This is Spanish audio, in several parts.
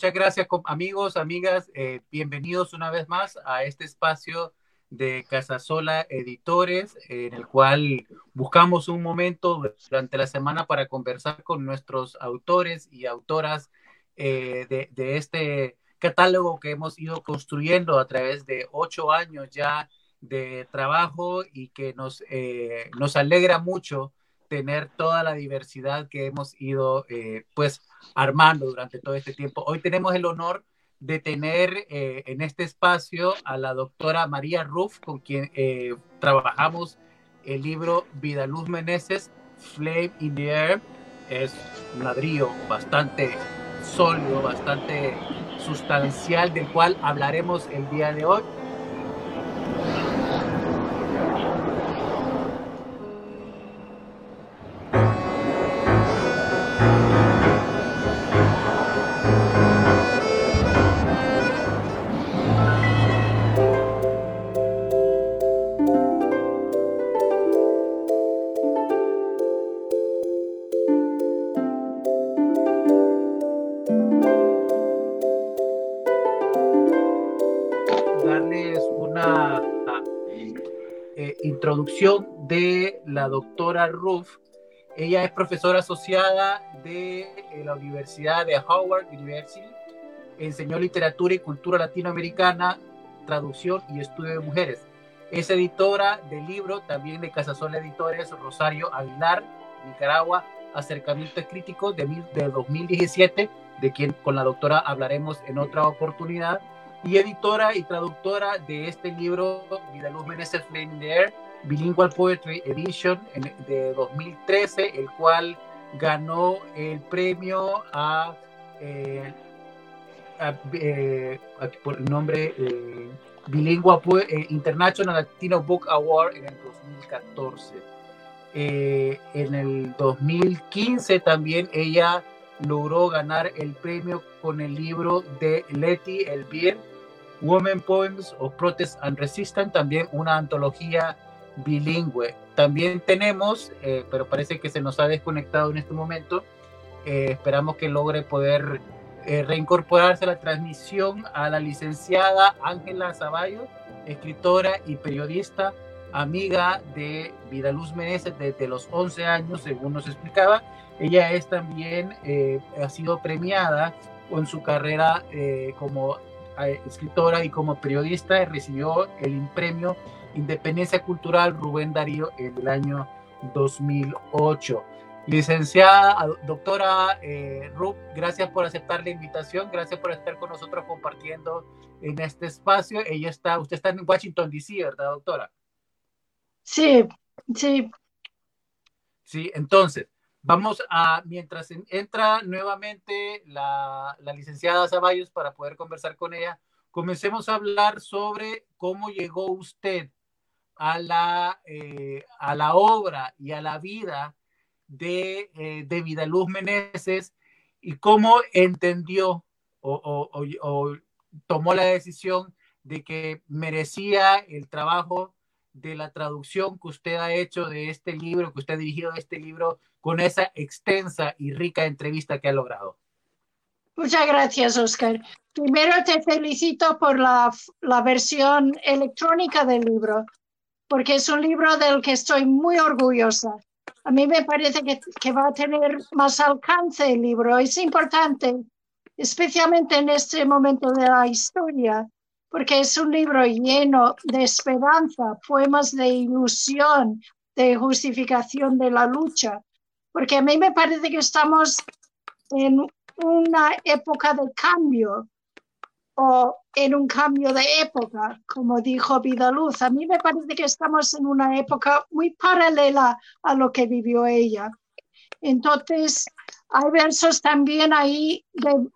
Muchas gracias amigos, amigas. Eh, bienvenidos una vez más a este espacio de Casasola Editores, en el cual buscamos un momento durante la semana para conversar con nuestros autores y autoras eh, de, este catálogo que hemos ido construyendo a través de ocho años ya de trabajo y que nos, eh, nos alegra mucho tener toda la diversidad que hemos ido eh, pues armando durante todo este tiempo. Hoy tenemos el honor de tener eh, en este espacio a la doctora María Ruff, con quien eh, trabajamos el libro Vida Luz Meneses, Flame in the Air. Es un ladrillo bastante sólido, bastante sustancial, del cual hablaremos el día de hoy. De la doctora Ruff. Ella es profesora asociada de eh, la Universidad de Howard University. Enseñó literatura y cultura latinoamericana, traducción y estudio de mujeres. Es editora del libro también de Casasola Editores Rosario Aguilar, Nicaragua, Acercamientos Críticos de, de 2017, de quien con la doctora hablaremos en otra oportunidad y editora y traductora de este libro, Vidaluz Meneses Flame Bilingual Poetry Edition de 2013, el cual ganó el premio a, eh, eh, por el nombre eh, Bilingual International Latino Book Award en el 2014. en el 2015 también ella logró ganar el premio con el libro de Letty Elvir, Women Poems of Protest and Resistance, también una antología bilingüe. También tenemos, eh, pero parece que se nos ha desconectado en este momento, eh, esperamos que logre poder eh, reincorporarse a la transmisión a la licenciada Ángela Zavallo, escritora y periodista, amiga de Vidaluz Meneses desde los 11 años, según nos explicaba. Ella es también, ha sido premiada con su carrera como escritora y como periodista, recibió el premio Independencia Cultural Rubén Darío en el año 2008. Licenciada, doctora eh, gracias por aceptar la invitación, gracias por estar con nosotros compartiendo en este espacio. Ella está, usted está en Washington, D.C., ¿verdad, doctora? Sí, sí. Sí, entonces, vamos a, mientras entra nuevamente la, la licenciada Zavallos para poder conversar con ella, comencemos a hablar sobre cómo llegó usted a la, eh, a la obra y a la vida de, eh, de Vidaluz Meneses y cómo entendió o, tomó la decisión de que merecía el trabajo de la traducción que usted ha hecho de este libro, que usted ha dirigido este libro con esa extensa y rica entrevista que ha logrado. Muchas gracias, Oscar. Primero te felicito por la, la versión electrónica del libro porque es un libro del que estoy muy orgullosa. A mí me parece que, que va a tener más alcance el libro. Es importante, especialmente en este momento de la historia, porque es un libro lleno de esperanza, poemas de ilusión, de justificación de la lucha, porque a mí me parece que estamos en una época de cambio o en un cambio de época, como dijo Vidaluz. A mí me parece que estamos en una época muy paralela a lo que vivió ella. Entonces, hay versos también ahí de,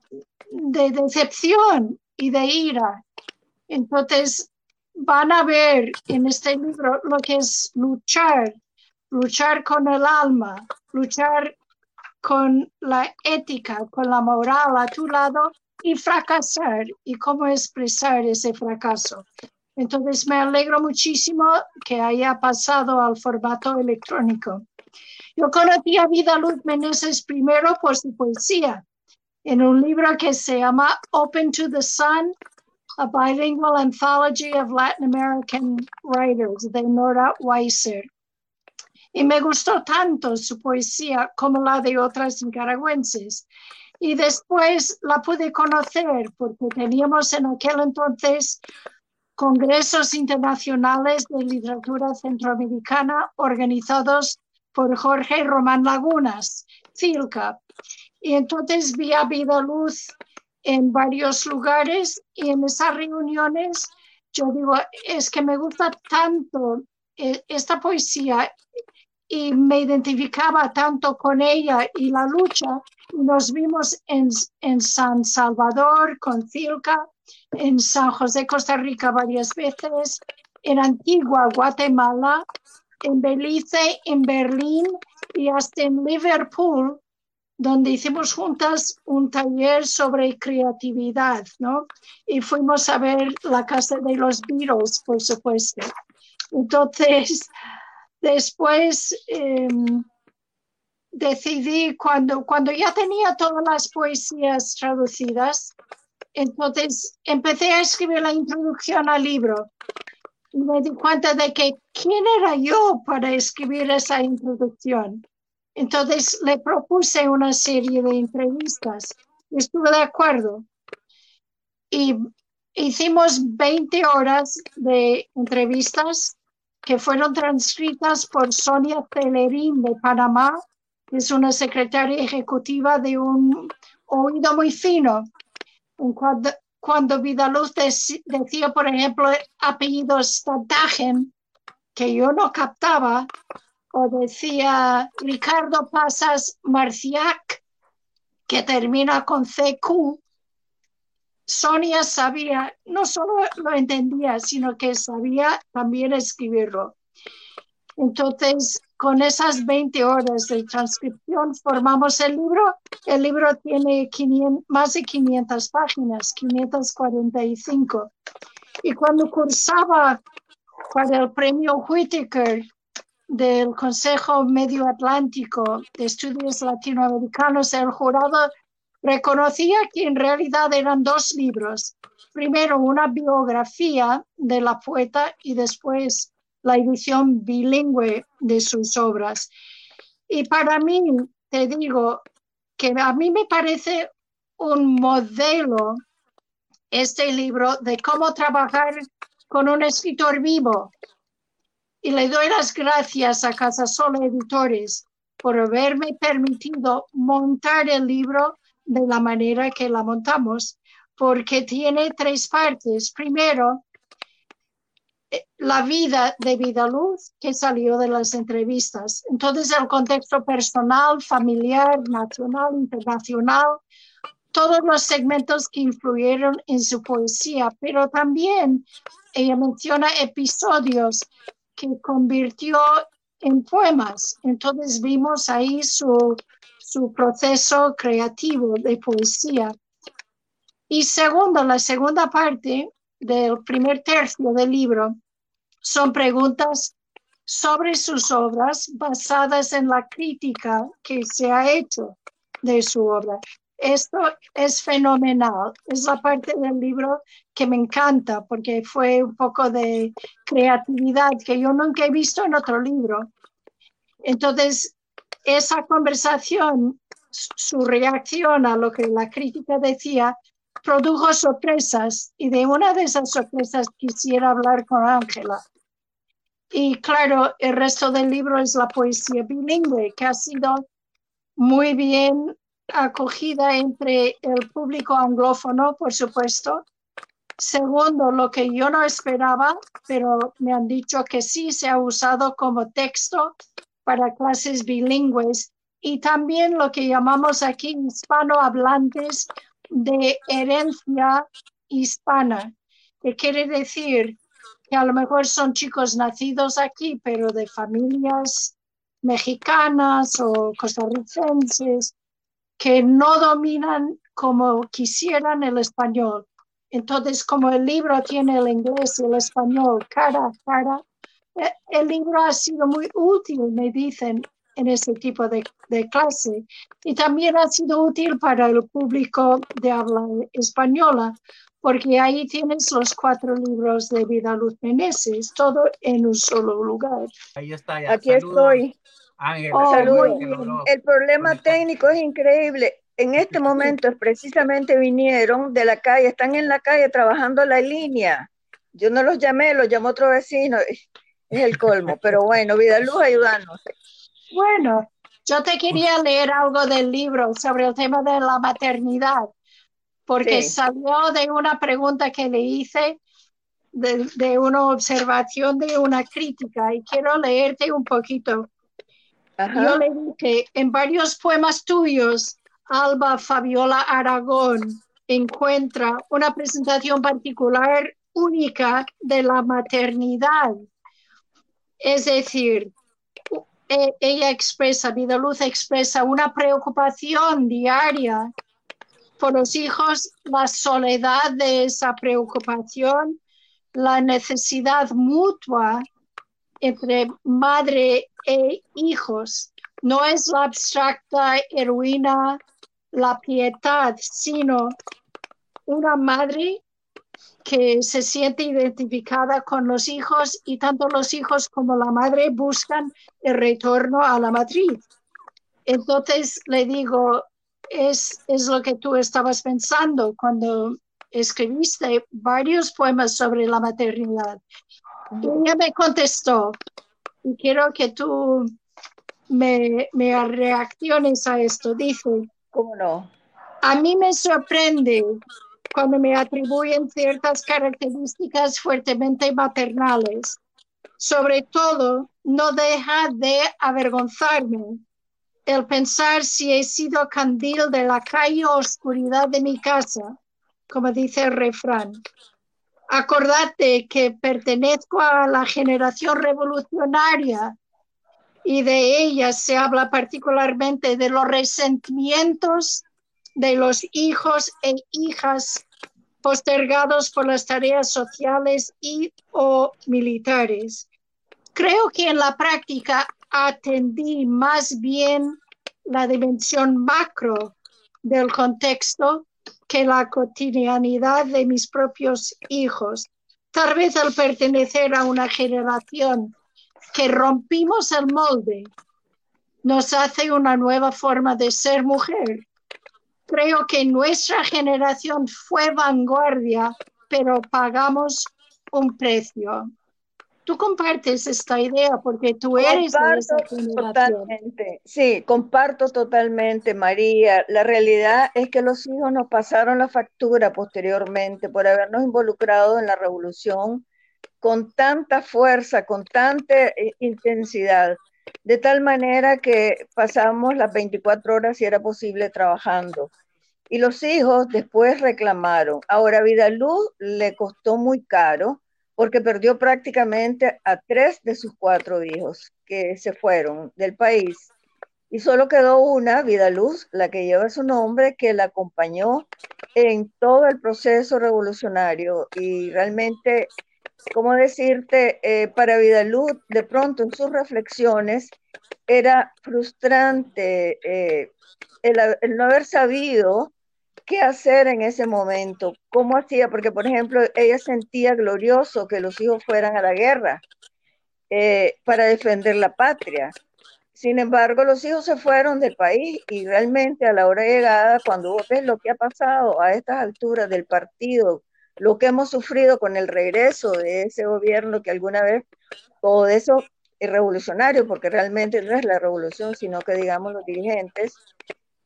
de decepción y de ira. Entonces, van a ver en este libro lo que es luchar, luchar con el alma, luchar con la ética, con la moral a tu lado y fracasar y cómo expresar ese fracaso. Entonces me alegro muchísimo que haya pasado al formato electrónico. Yo conocí a Vida Luz Meneses primero por su poesía. en un libro que se llama Open to the Sun, a bilingual anthology of Latin American writers de Nora Weiser. Y me gustó tanto su poesía como la de otras nicaragüenses. Y después la pude conocer porque teníamos en aquel entonces congresos internacionales de literatura centroamericana organizados por Jorge Román Lagunas, CILCA. Y entonces vi a Vida Luz en varios lugares y en esas reuniones yo digo, es que me gusta tanto eh, esta poesía y me identificaba tanto con ella y la lucha. Nos vimos en, en San Salvador con Cilca, en San José, Costa Rica varias veces, en Antigua, Guatemala, en Belice, en Berlín y hasta en Liverpool donde hicimos juntas un taller sobre creatividad, ¿no? Y fuimos a ver la casa de los Beatles, por supuesto. Entonces, después em, decidí, cuando, cuando ya tenía todas las poesías traducidas, entonces empecé a escribir la introducción al libro. Y me di cuenta de que quién era yo para escribir esa introducción. Entonces le propuse una serie de entrevistas. Estuve de acuerdo. Y hicimos 20 horas de entrevistas que fueron transcritas por Sonia Telerín de Panamá, que es una secretaria ejecutiva de un oído muy fino. Cuando, cuando Vidaluz decía, por ejemplo, apellidos Statagen, que yo no captaba, o decía Ricardo Pasas Marciac, que termina con CQ, Sonia sabía, no solo lo entendía, sino que sabía también escribirlo. Entonces, con esas 20 horas de transcripción formamos el libro. El libro tiene más de 500 páginas, 545. Y cuando cursaba para el premio Whitaker del Consejo Medio Atlántico de Estudios Latinoamericanos, el jurado reconocía que en realidad eran dos libros. Primero una biografía de la poeta y después la edición bilingüe de sus obras. Y para mí, te digo, que a mí me parece un modelo este libro de cómo trabajar con un escritor vivo, y le doy las gracias a Casasola Editores por haberme permitido montar el libro de la manera que la montamos, porque tiene tres partes. Primero, eh, la vida de Vida Luz que salió de las entrevistas. Entonces, el contexto personal, familiar, nacional, internacional, todos los segmentos que influyeron en su poesía, pero también ella menciona episodios que convirtió en poemas. Entonces vimos ahí su, su proceso creativo de poesía. Y segundo, la segunda parte del primer tercio del libro son preguntas sobre sus obras basadas en la crítica que se ha hecho de su obra. Esto es fenomenal. Es la parte del libro que me encanta porque fue un poco de creatividad que yo nunca he visto en otro libro. Entonces, esa conversación, su reacción a lo que la crítica decía, produjo sorpresas y de una de esas sorpresas quisiera hablar con Ángela. Y claro, el resto del libro es la poesía bilingüe, que ha sido muy bien acogida entre el público anglófono, por supuesto. Segundo, lo que yo no esperaba, pero me han dicho que sí se ha usado como texto para clases bilingües y también lo que llamamos aquí hispanohablantes de herencia hispana, que quiere decir que a lo mejor son chicos nacidos aquí, pero de familias mexicanas o costarricenses que no dominan como quisieran el español. Entonces, como el libro tiene el inglés y el español cara a cara, el libro ha sido muy útil, me dicen, en ese tipo de, de, clase. Y también ha sido útil para el público de habla española, porque ahí tienes los cuatro libros de Vida Luz Meneses, todo en un solo lugar. Ahí está. Aquí estoy. Oh, el problema técnico es increíble. En este momento precisamente vinieron de la calle, están en la calle trabajando la línea. Yo no los llamé, los llamó otro vecino. Es el colmo, pero bueno, Vida Luz, ayúdanos. Bueno, yo te quería leer algo del libro sobre el tema de la maternidad, porque salió de una pregunta que le hice, de, de, una observación, de una crítica, y quiero leerte un poquito. Yo le dije, en varios poemas tuyos, Alba Fabiola Aragón encuentra una presentación particular única de la maternidad. Es decir, e, ella expresa, Vida Luz expresa una preocupación diaria por los hijos, la soledad de esa preocupación, la necesidad mutua entre madre e hijos. No es la abstracta heroína, la piedad, sino una madre que se siente identificada con los hijos y tanto los hijos como la madre buscan el retorno a la matriz. Entonces le digo, es, es lo que tú estabas pensando cuando escribiste varios poemas sobre la maternidad. Y ella me contestó, y quiero que tú me, me reacciones a esto. Dice, ¿cómo no? A mí me sorprende cuando me atribuyen ciertas características fuertemente maternales. Sobre todo, no deja de avergonzarme el pensar si he sido candil de la calle oscuridad de mi casa, como dice el refrán. Acordate que pertenezco a la generación revolucionaria y de ella se habla particularmente de los resentimientos de los hijos e hijas postergados por las tareas sociales y o militares. Creo que en la práctica atendí más bien la dimensión macro del contexto que la cotidianidad de mis propios hijos. Tal vez al pertenecer a una generación que rompimos el molde, nos hace una nueva forma de ser mujer creo que nuestra generación fue vanguardia, pero pagamos un precio. Tú compartes esta idea porque tú eres de esa generación. Totalmente. Sí, comparto totalmente, María. La realidad es que los hijos nos pasaron la factura posteriormente por habernos involucrado en la revolución con tanta fuerza, con tanta eh, intensidad, de tal manera que pasamos las 24 horas si era posible trabajando. Y los hijos después reclamaron. Ahora, Vidaluz le costó muy caro porque perdió prácticamente a tres de sus cuatro hijos que se fueron del país. Y solo quedó una, Vidaluz, la que lleva su nombre, que la acompañó en todo el proceso revolucionario. Y realmente, ¿cómo decirte? Eh, para Vidaluz, de pronto en sus reflexiones, era frustrante eh, el, no haber sabido qué hacer en ese momento, cómo hacía, porque por ejemplo ella sentía glorioso que los hijos fueran a la guerra eh, para defender la patria. Sin embargo, los hijos se fueron del país y realmente a la hora de llegada, cuando vos ves lo que ha pasado a estas alturas del partido, lo que hemos sufrido con el regreso de ese gobierno que alguna vez todo eso es revolucionario, porque realmente no es la revolución, sino que digamos los dirigentes,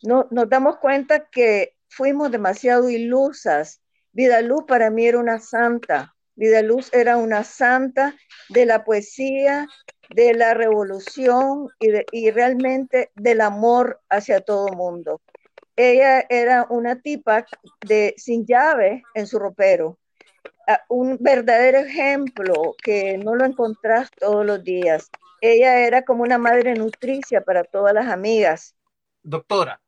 no, nos damos cuenta que fuimos demasiado ilusas. Vida Luz para mí era una santa. Vida Luz era una santa de la poesía, de la revolución y, y realmente del amor hacia todo mundo. Ella era una tipa de sin llave en su ropero, un verdadero ejemplo que no lo encontrás todos los días. Ella era como una madre nutricia para todas las amigas. Doctora,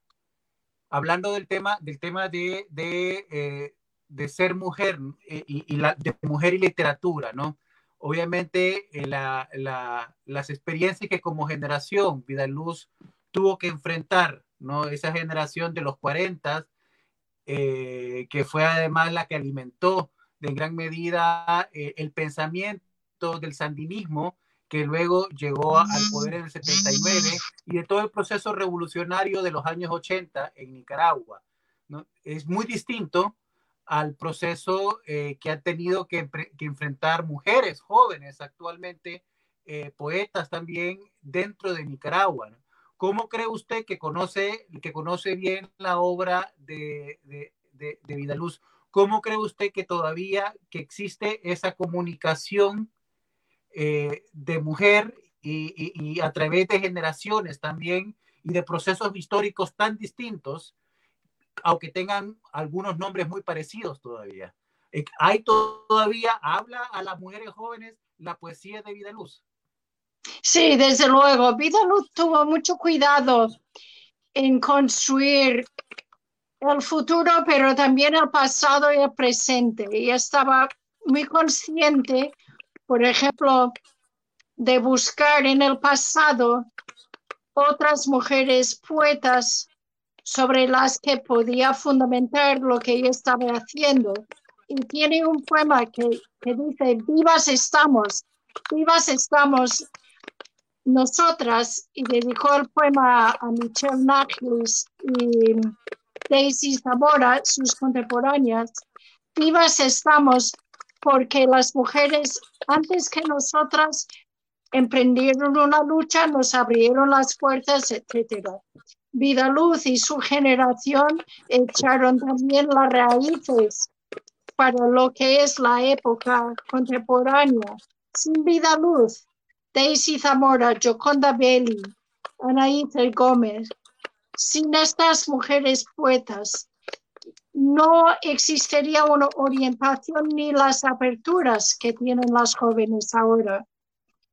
hablando del tema, del tema de, de, eh, ser mujer eh, y, la, de mujer y literatura, ¿no? obviamente eh, las experiencias que como generación Vidaluz tuvo que enfrentar, ¿no? Esa generación de los 40, eh, que fue además la que alimentó de gran medida el pensamiento del sandinismo, que luego llegó al poder en el 79, y de todo el proceso revolucionario de los años 80 en Nicaragua. ¿no? Es muy distinto al proceso eh, que han tenido que, enfrentar mujeres jóvenes actualmente, eh, poetas también dentro de Nicaragua. ¿Cómo cree usted que conoce, que conoce bien la obra de, de, de, de Vidaluz? ¿Cómo cree usted que todavía que existe esa comunicación eh, de mujer y, a través de generaciones también y de procesos históricos tan distintos, aunque tengan algunos nombres muy parecidos todavía. Eh, ¿Hay todavía, habla a las mujeres jóvenes la poesía de Vida Luz? Sí, desde luego. Vida Luz tuvo mucho cuidado en construir el futuro, pero también el pasado y el presente. Y estaba muy consciente por ejemplo, de buscar en el pasado otras mujeres poetas sobre las que podía fundamentar lo que ella estaba haciendo. Y tiene un poema que, dice, vivas estamos, vivas estamos nosotras, y dedicó el poema a Michelle Nachlis y Daisy Zamora, sus contemporáneas, vivas estamos porque las mujeres antes que nosotras emprendieron una lucha, nos abrieron las puertas, etc. Vida Luz y su generación echaron también las raíces para lo que es la época contemporánea. Sin Vida Luz, Daisy Zamora, Joconda Belli, Anaíta Gómez, sin estas mujeres poetas, no existiría una orientación ni las aperturas que tienen las jóvenes ahora.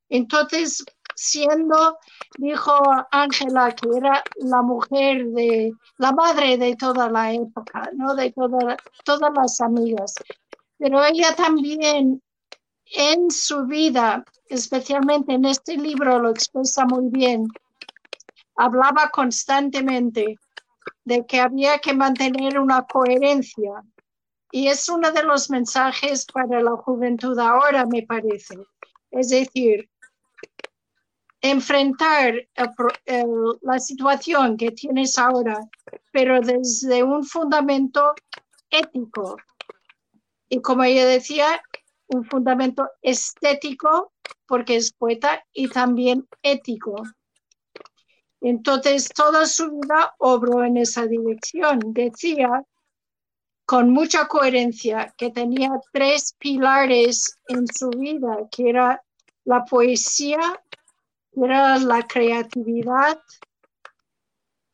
Entonces, siendo, dijo Ángela, que era la mujer de, la madre de toda la época, ¿no? De todas las amigas. Pero ella también en su vida, especialmente en este libro, lo expresa muy bien, hablaba constantemente de que había que mantener una coherencia. Y es uno de los mensajes para la juventud ahora, me parece. Es decir, enfrentar la situación que tienes ahora, pero desde un fundamento ético. Y como ella decía, un fundamento estético, porque es poeta, y también ético. Entonces, toda su vida obró en esa dirección. Decía con mucha coherencia que tenía tres pilares en su vida, que era la poesía, que era la creatividad,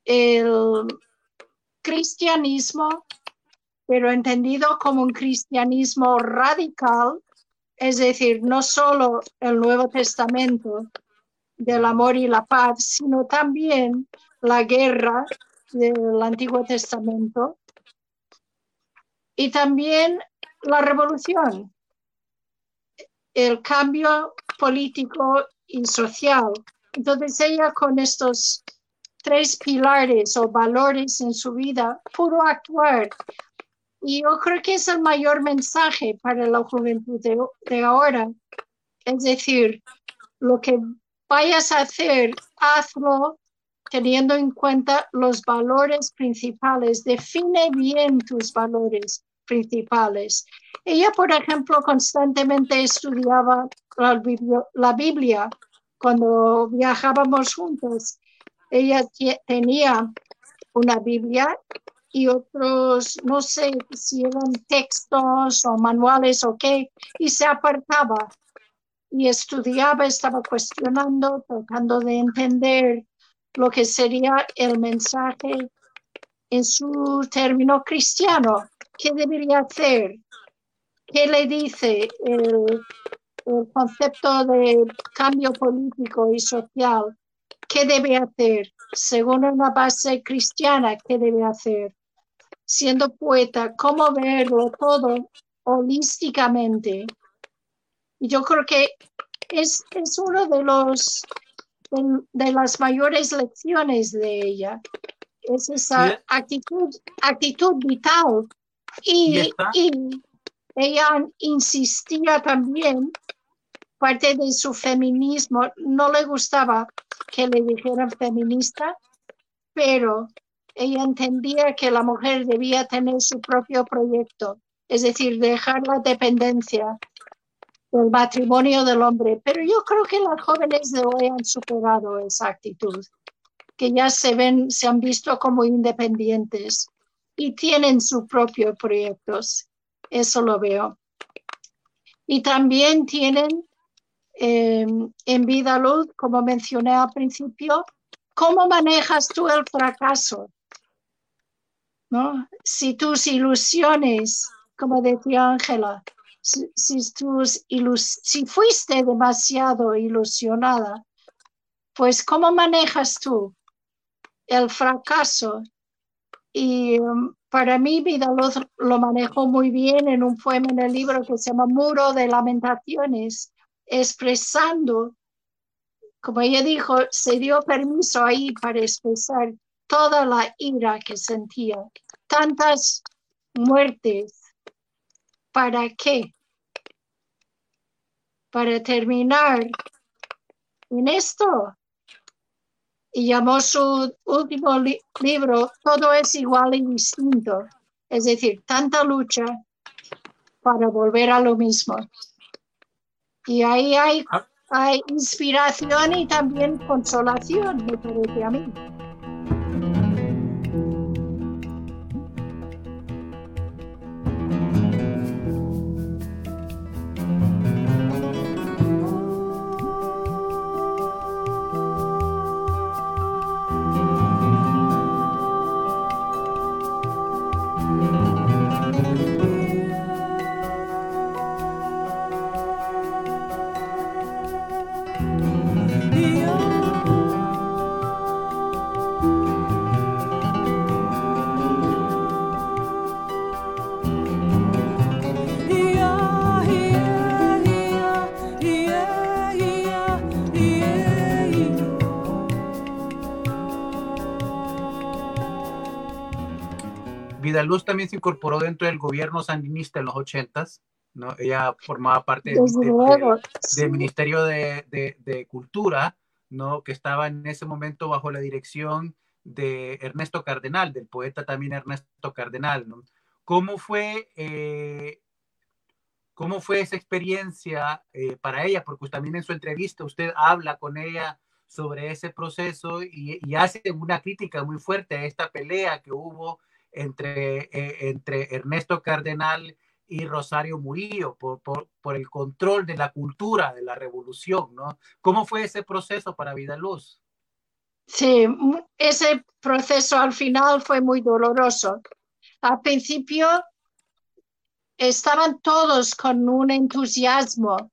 el cristianismo, pero entendido como un cristianismo radical, es decir, no solo el Nuevo Testamento, del amor y la paz, sino también la guerra del Antiguo Testamento y también la revolución, el cambio político y social. Entonces ella con estos tres pilares o valores en su vida pudo actuar. Y yo creo que es el mayor mensaje para la juventud de, ahora. Es decir, lo que vayas a hacer, hazlo teniendo en cuenta los valores principales. Define bien tus valores principales. Ella, por ejemplo, constantemente estudiaba la Biblia cuando viajábamos juntos. Ella tenía una Biblia y otros, no sé si eran textos o manuales o qué, y se apartaba y estudiaba, estaba cuestionando, tratando de entender lo que sería el mensaje en su término cristiano. ¿Qué debería hacer? ¿Qué le dice el, concepto de cambio político y social? ¿Qué debe hacer? Según una base cristiana, ¿qué debe hacer? Siendo poeta, ¿cómo verlo todo holísticamente? Y yo creo que es, es uno de los de, las mayores lecciones de ella. Es esa actitud, actitud vital. Y, y ella insistía también, parte de su feminismo, no le gustaba que le dijeran feminista, pero ella entendía que la mujer debía tener su propio proyecto, es decir, dejar la dependencia del matrimonio del hombre. Pero yo creo que las jóvenes de hoy han superado esa actitud, que ya se ven, se han visto como independientes y tienen sus propios proyectos. Eso lo veo. Y también tienen eh, en vida luz, como mencioné al principio, ¿cómo manejas tú el fracaso? ¿No? Si tus ilusiones, como decía Ángela, si, si fuiste demasiado ilusionada, pues ¿cómo manejas tú el fracaso? Y um, para mí Vidaluz lo manejó muy bien en un poema en el libro que se llama Muro de Lamentaciones, expresando, como ella dijo, se dio permiso ahí para expresar toda la ira que sentía, tantas muertes, ¿Para qué? Para terminar en esto. Y llamó su último libro Todo es igual y distinto. Es decir, tanta lucha para volver a lo mismo. Y ahí hay, ah. hay inspiración y también consolación, me parece a mí. Luz también se incorporó dentro del gobierno sandinista en los ochentas, ¿no? Ella formaba parte del Ministerio de, Cultura, ¿no? Que estaba en ese momento bajo la dirección de Ernesto Cardenal, del poeta también Ernesto Cardenal, ¿no? ¿Cómo fue, eh, cómo fue esa experiencia eh, para ella? Porque también en su entrevista usted habla con ella sobre ese proceso y, y hace una crítica muy fuerte a esta pelea que hubo entre, eh, entre Ernesto Cardenal y Rosario Murillo por, por, el control de la cultura de la revolución, ¿no? ¿Cómo fue ese proceso para Vida Luz? Sí, ese proceso al final fue muy doloroso. Al principio estaban todos con un entusiasmo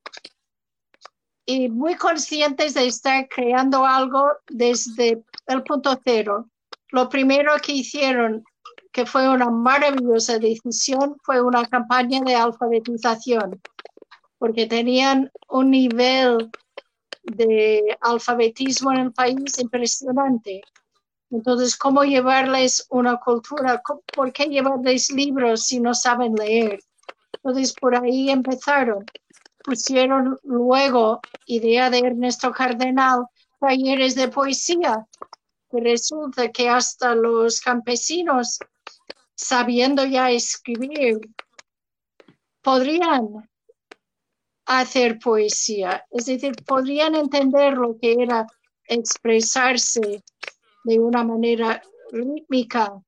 y muy conscientes de estar creando algo desde el punto cero. Lo primero que hicieron que fue una maravillosa decisión, fue una campaña de alfabetización, porque tenían un nivel de alfabetismo en el país impresionante. Entonces, ¿cómo llevarles una cultura? ¿Por qué llevarles libros si no saben leer? Entonces, por ahí empezaron. Pusieron luego, idea de Ernesto Cardenal, talleres de poesía. Resulta que hasta los campesinos sabiendo ya escribir, podrían hacer poesía, es decir, podrían entender lo que era expresarse de una manera rítmica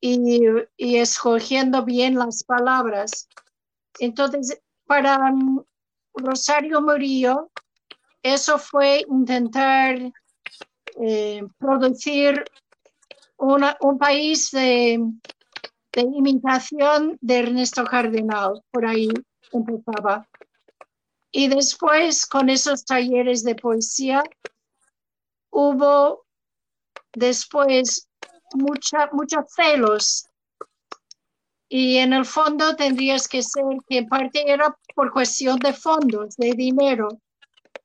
y, y escogiendo bien las palabras. Entonces, para Rosario Murillo, eso fue intentar eh, producir un país de, imitación de Ernesto Cardenal, por ahí empezaba. Y después, con esos talleres de poesía, hubo después mucha, muchos celos Y en el fondo tendrías que ser que en parte era por cuestión de fondos, de dinero,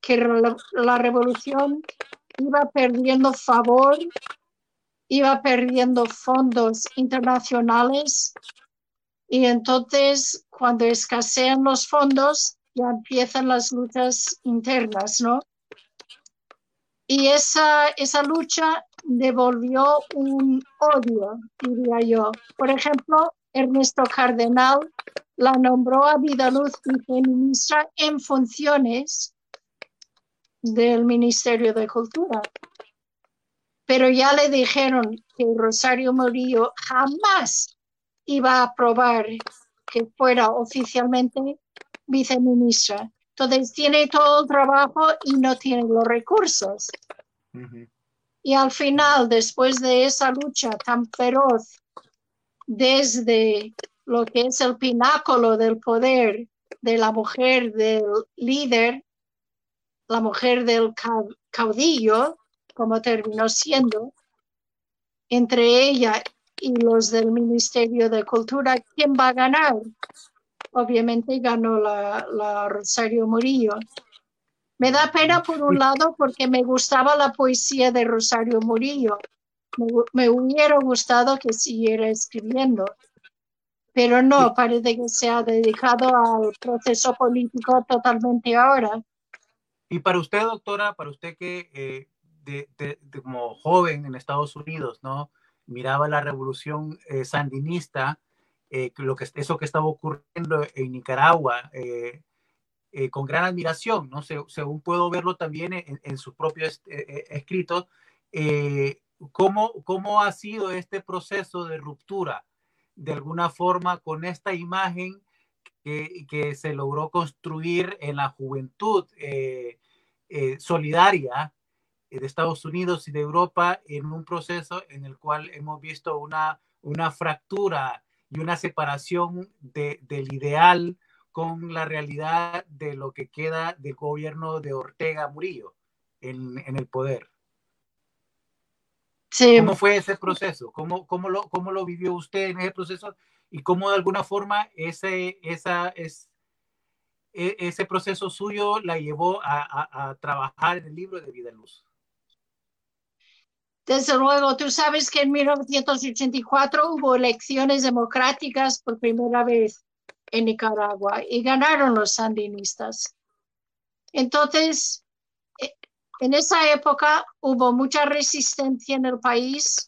que la revolución iba perdiendo favor, iba perdiendo fondos internacionales y entonces cuando escasean los fondos ya empiezan las luchas internas, ¿no? Y esa, esa lucha devolvió un odio, diría yo. Por ejemplo, Ernesto Cardenal la nombró a Vidaluz viceministra en funciones del Ministerio de Cultura. Pero ya le dijeron que Rosario Murillo jamás iba a aprobar que fuera oficialmente viceministra. Entonces tiene todo el trabajo y no tiene los recursos. Y al final, después de esa lucha tan feroz, desde lo que es el pináculo del poder de la mujer del líder, la mujer del caudillo, como terminó siendo, entre ella y los del Ministerio de Cultura, ¿quién va a ganar? Obviamente ganó la, Rosario Murillo. Me da pena por un lado porque me gustaba la poesía de Rosario Murillo. Me, me hubiera gustado que siguiera escribiendo, pero no, parece que se ha dedicado al proceso político totalmente ahora. Y para usted, doctora, para usted que eh, como joven en Estados Unidos, ¿no? Miraba la revolución eh, sandinista, eh, lo que, eso que estaba ocurriendo en Nicaragua, con gran admiración, ¿no? según puedo verlo también en, sus propios escritos, ¿cómo, ¿cómo ha sido este proceso de ruptura, de alguna forma, con esta imagen que, se logró construir en la juventud eh, eh, solidaria de Estados Unidos y de Europa en un proceso en el cual hemos visto una, una fractura y una separación del ideal con la realidad de lo que queda del gobierno de Ortega Murillo en, en el poder. ¿Cómo fue ese proceso? ¿Cómo, cómo, lo, ¿Cómo lo vivió usted en ese proceso? Y cómo de alguna forma ese, esa, es, e, ese proceso suyo la llevó a, a, trabajar en el libro de Vida Luz. Desde luego, tú sabes que en 1984 hubo elecciones democráticas por primera vez en Nicaragua y ganaron los sandinistas. Entonces, en esa época hubo mucha resistencia en el país,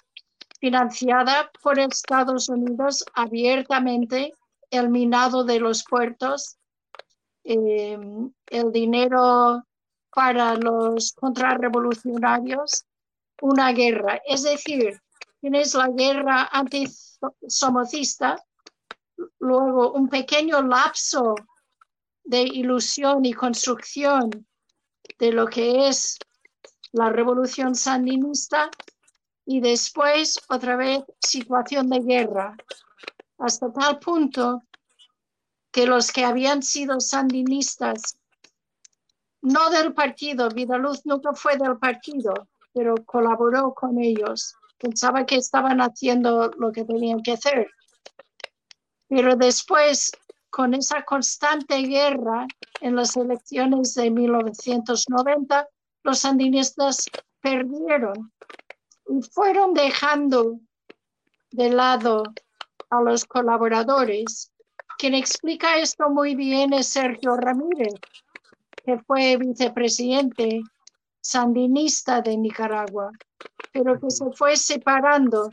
financiada por Estados Unidos abiertamente, el minado de los puertos, em, el dinero para los contrarrevolucionarios, una guerra. Es decir, tienes la guerra antisomocista, luego un pequeño lapso de ilusión y construcción de lo que es la revolución sandinista y después otra vez situación de guerra, hasta tal punto que los que habían sido sandinistas, no del partido, Vidaluz nunca fue del partido, pero colaboró con ellos, pensaba que estaban haciendo lo que tenían que hacer. Pero después con esa constante guerra en las elecciones de 1990, los sandinistas perdieron y fueron dejando de lado a los colaboradores. Quien explica esto muy bien es Sergio Ramírez, que fue vicepresidente sandinista de Nicaragua, pero que se fue separando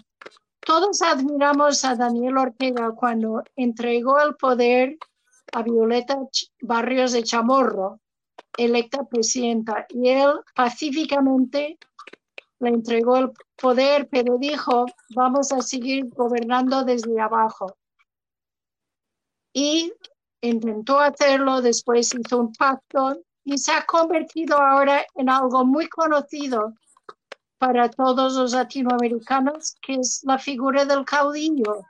todos admiramos a Daniel Ortega cuando entregó el poder a Violeta Barrios de Chamorro, electa presidenta, y él pacíficamente le entregó el poder, pero dijo, vamos a seguir gobernando desde abajo. Y intentó hacerlo, después hizo un pacto y se ha convertido ahora en algo muy conocido para todos los latinoamericanos, que es la figura del caudillo.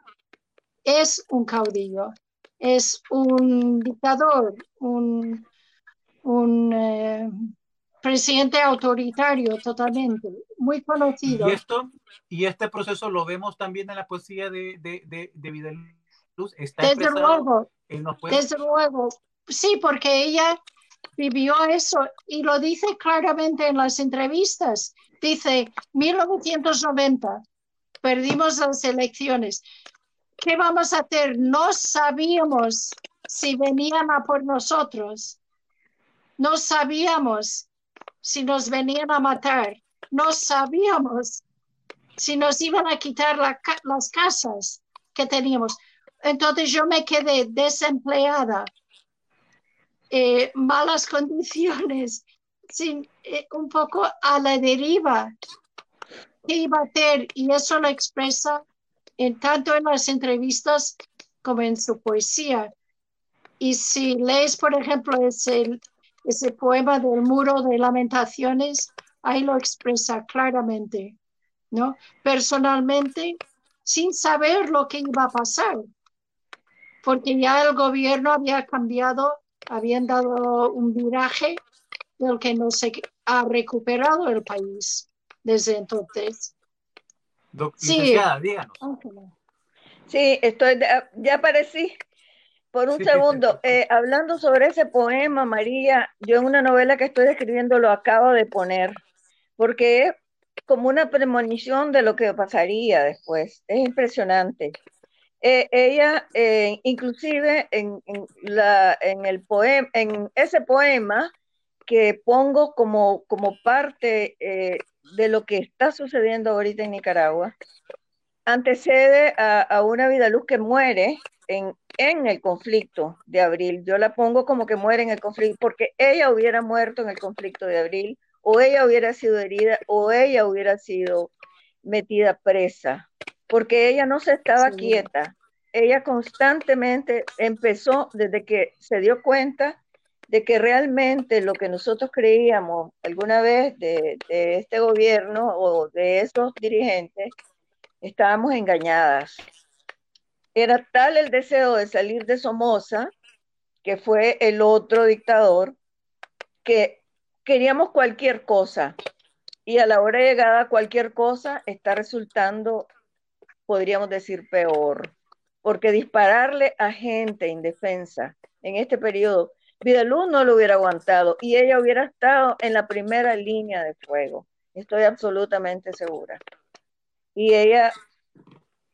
Es un caudillo, es un dictador, un, un eh, presidente autoritario totalmente, muy conocido. Y, esto, y este proceso lo vemos también en la poesía de, de, de, Vidal. Vidaluz está Desde luego, en los desde luego. Sí, porque ella vivió eso y lo dice claramente en las entrevistas. Dice, 1990, perdimos las elecciones. ¿Qué vamos a hacer? No sabíamos si venían a por nosotros. No sabíamos si nos venían a matar. No sabíamos si nos iban a quitar la las casas que teníamos. Entonces yo me quedé desempleada, eh, malas condiciones, sin, eh, un poco a la deriva. ¿Qué iba a hacer? Y eso lo expresa en, tanto en las entrevistas como en su poesía. Y si lees, por ejemplo, ese, ese poema del muro de lamentaciones, ahí lo expresa claramente, ¿no? Personalmente, sin saber lo que iba a pasar, porque ya el gobierno había cambiado, habían dado un viraje del que no se ha recuperado el país desde entonces. sí, díganos. Sí, estoy, ya aparecí por un segundo. Eh, hablando sobre ese poema, María, yo en una novela que estoy escribiendo lo acabo de poner, porque es como una premonición de lo que pasaría después. Es impresionante. Eh, ella, eh, inclusive en, la, en, el poema, en ese poema que pongo como, como parte de lo que está sucediendo ahorita en Nicaragua, antecede a, a una luz que muere en, en, el conflicto de abril. Yo la pongo como que muere en el conflicto, porque ella hubiera muerto en el conflicto de abril, o ella hubiera sido herida, o ella hubiera sido metida presa, porque ella no se estaba quieta. Ella constantemente empezó desde que se dio cuenta de que realmente lo que nosotros creíamos alguna vez de, este gobierno o de esos dirigentes, estábamos engañadas. Era tal el deseo de salir de Somoza, que fue el otro dictador, que queríamos cualquier cosa. Y a la hora de llegada, cualquier cosa está resultando, podríamos decir, peor. Porque dispararle a gente indefensa en este periodo Vidaluz no lo hubiera aguantado y ella hubiera estado en la primera línea de fuego. Estoy absolutamente segura. Y ella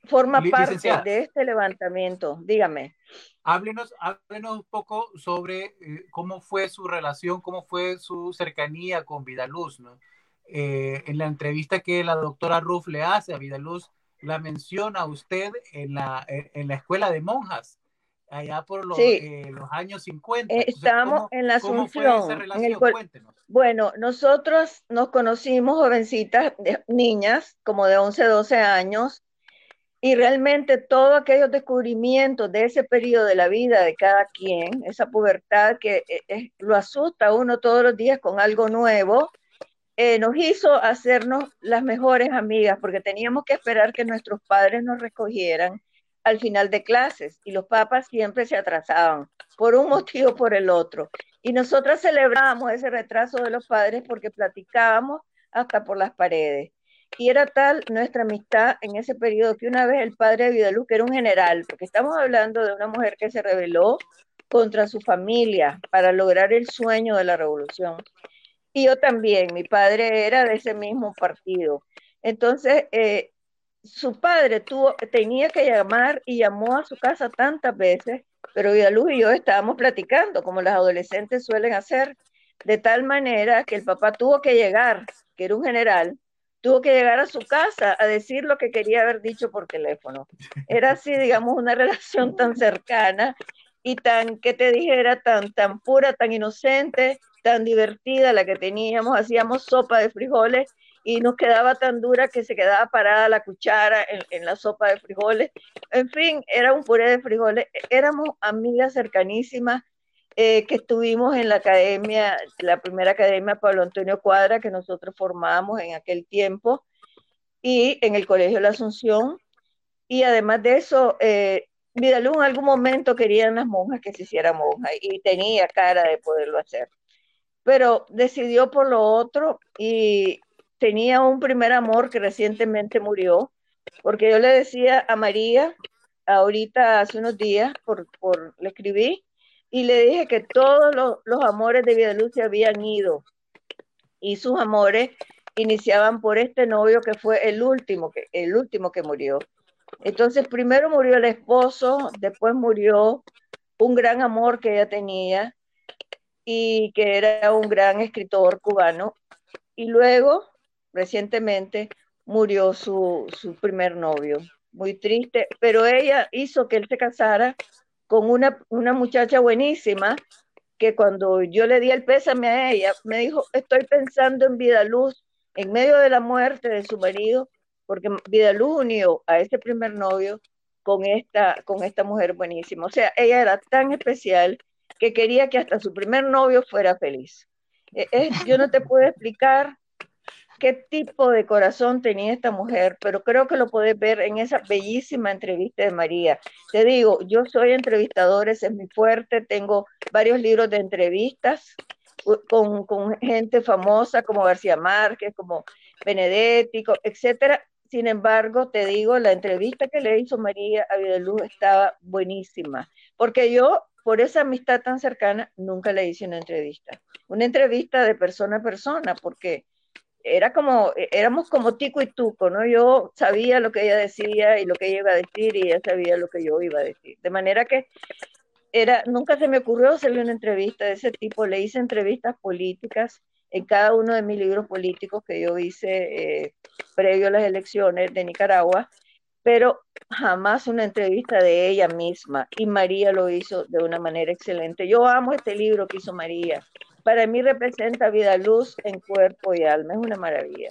forma parte de este levantamiento. Dígame. Háblenos, háblenos un poco sobre eh, cómo fue su relación, cómo fue su cercanía con Vidaluz. ¿no? Eh, en la entrevista que la doctora Ruff le hace a Vidaluz, la menciona usted en la, en la escuela de monjas allá por los, eh, los años 50. Eh, estamos en la Asunción. Bueno, nosotros nos conocimos jovencitas, niñas, como de 11, 12 años, y realmente todos aquellos descubrimientos de ese periodo de la vida de cada quien, esa pubertad que eh, lo asusta a uno todos los días con algo nuevo, nos hizo hacernos las mejores amigas, porque teníamos que esperar que nuestros padres nos recogieran al final de clases y los papas siempre se atrasaban por un motivo o por el otro. Y nosotras celebrábamos ese retraso de los padres porque platicábamos hasta por las paredes. Y era tal nuestra amistad en ese periodo que una vez el padre de Vidaluz, que era un general, porque estamos hablando de una mujer que se rebeló contra su familia para lograr el sueño de la revolución. Y yo también, mi padre era de ese mismo partido. Entonces, eh, su padre tuvo, tenía que llamar y llamó a su casa tantas veces, pero Vidaluz y yo estábamos platicando, como las adolescentes suelen hacer, de tal manera que el papá tuvo que llegar, que era un general, tuvo que llegar a su casa a decir lo que quería haber dicho por teléfono. Era así, digamos, una relación tan cercana y tan, que te dijera, tan, tan pura, tan inocente, tan divertida la que teníamos. Hacíamos sopa de frijoles y nos quedaba tan dura que se quedaba parada la cuchara en, la sopa de frijoles. En fin, era un puré de frijoles. Éramos amigas cercanísimas eh, que estuvimos en la academia, la primera academia Pablo Antonio Cuadra que nosotros formamos en aquel tiempo y en el Colegio de la Asunción. Y además de eso, eh, en algún momento querían las monjas que se hiciera monja y tenía cara de poderlo hacer. Pero decidió por lo otro y tenía un primer amor que recientemente murió, porque yo le decía a María ahorita hace unos días, por, por, le escribí y le dije que todos los, los amores de Vida Luz se habían ido y sus amores iniciaban por este novio que fue el último que, el último que murió. Entonces, primero murió el esposo, después murió un gran amor que ella tenía y que era un gran escritor cubano. Y luego, recientemente, murió su, su primer novio. Muy triste, pero ella hizo que él se casara con una, una muchacha buenísima que cuando yo le di el pésame a ella, me dijo, estoy pensando en Vida Luz, en medio de la muerte de su marido, porque Vidaluz unió a ese primer novio con esta, con esta mujer buenísima. O sea, ella era tan especial que quería que hasta su primer novio fuera feliz. Eh, yo no te puedo explicar qué tipo de corazón tenía esta mujer, pero creo que lo puedes ver en esa bellísima entrevista de María. Te digo, yo soy entrevistador, ese es mi fuerte, tengo varios libros de entrevistas con, con gente famosa como García Márquez, como Benedetti, etcétera, sin embargo, te digo, la entrevista que le hizo María a Vidaluz estaba buenísima, porque yo, por esa amistad tan cercana, nunca le hice una entrevista. Una entrevista de persona a persona, porque era como, éramos como tico y tuco, ¿no? Yo sabía lo que ella decía y lo que ella iba a decir y ella sabía lo que yo iba a decir. De manera que era, nunca se me ocurrió hacerle una entrevista de ese tipo. Le hice entrevistas políticas en cada uno de mis libros políticos que yo hice eh, previo a las elecciones de Nicaragua, pero jamás una entrevista de ella misma. Y María lo hizo de una manera excelente. Yo amo este libro que hizo María. Para mí representa vida, luz en cuerpo y alma. Es una maravilla.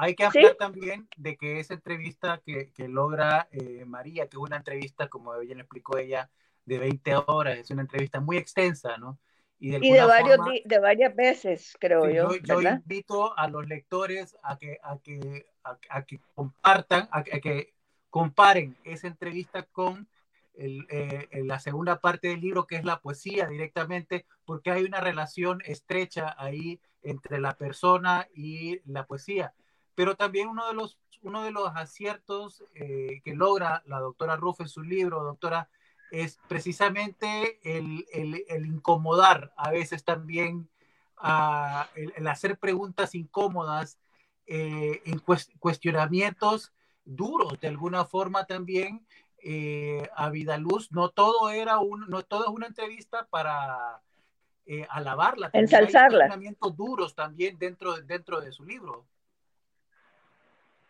Hay que hablar también de que esa entrevista que, que logra eh, María, que es una entrevista, como bien explicó ella, de 20 horas, es una entrevista muy extensa, ¿no? Y de, varios, de varias veces, creo yo. Yo, invito a los lectores a que, a que, a, que compartan, a, que comparen esa entrevista con el, eh, la segunda parte del libro, que es la poesía directamente, porque hay una relación estrecha ahí entre la persona y la poesía pero también uno de los, uno de los aciertos eh, que logra la doctora Ruff en su libro, doctora, es precisamente el, el, incomodar a veces también, el, hacer preguntas incómodas, eh, en cuestionamientos duros de alguna forma también eh, a vida luz. No todo era un, no todo es una entrevista para alabarla. Ensalzarla. Hay cuestionamientos duros también dentro, dentro de su libro.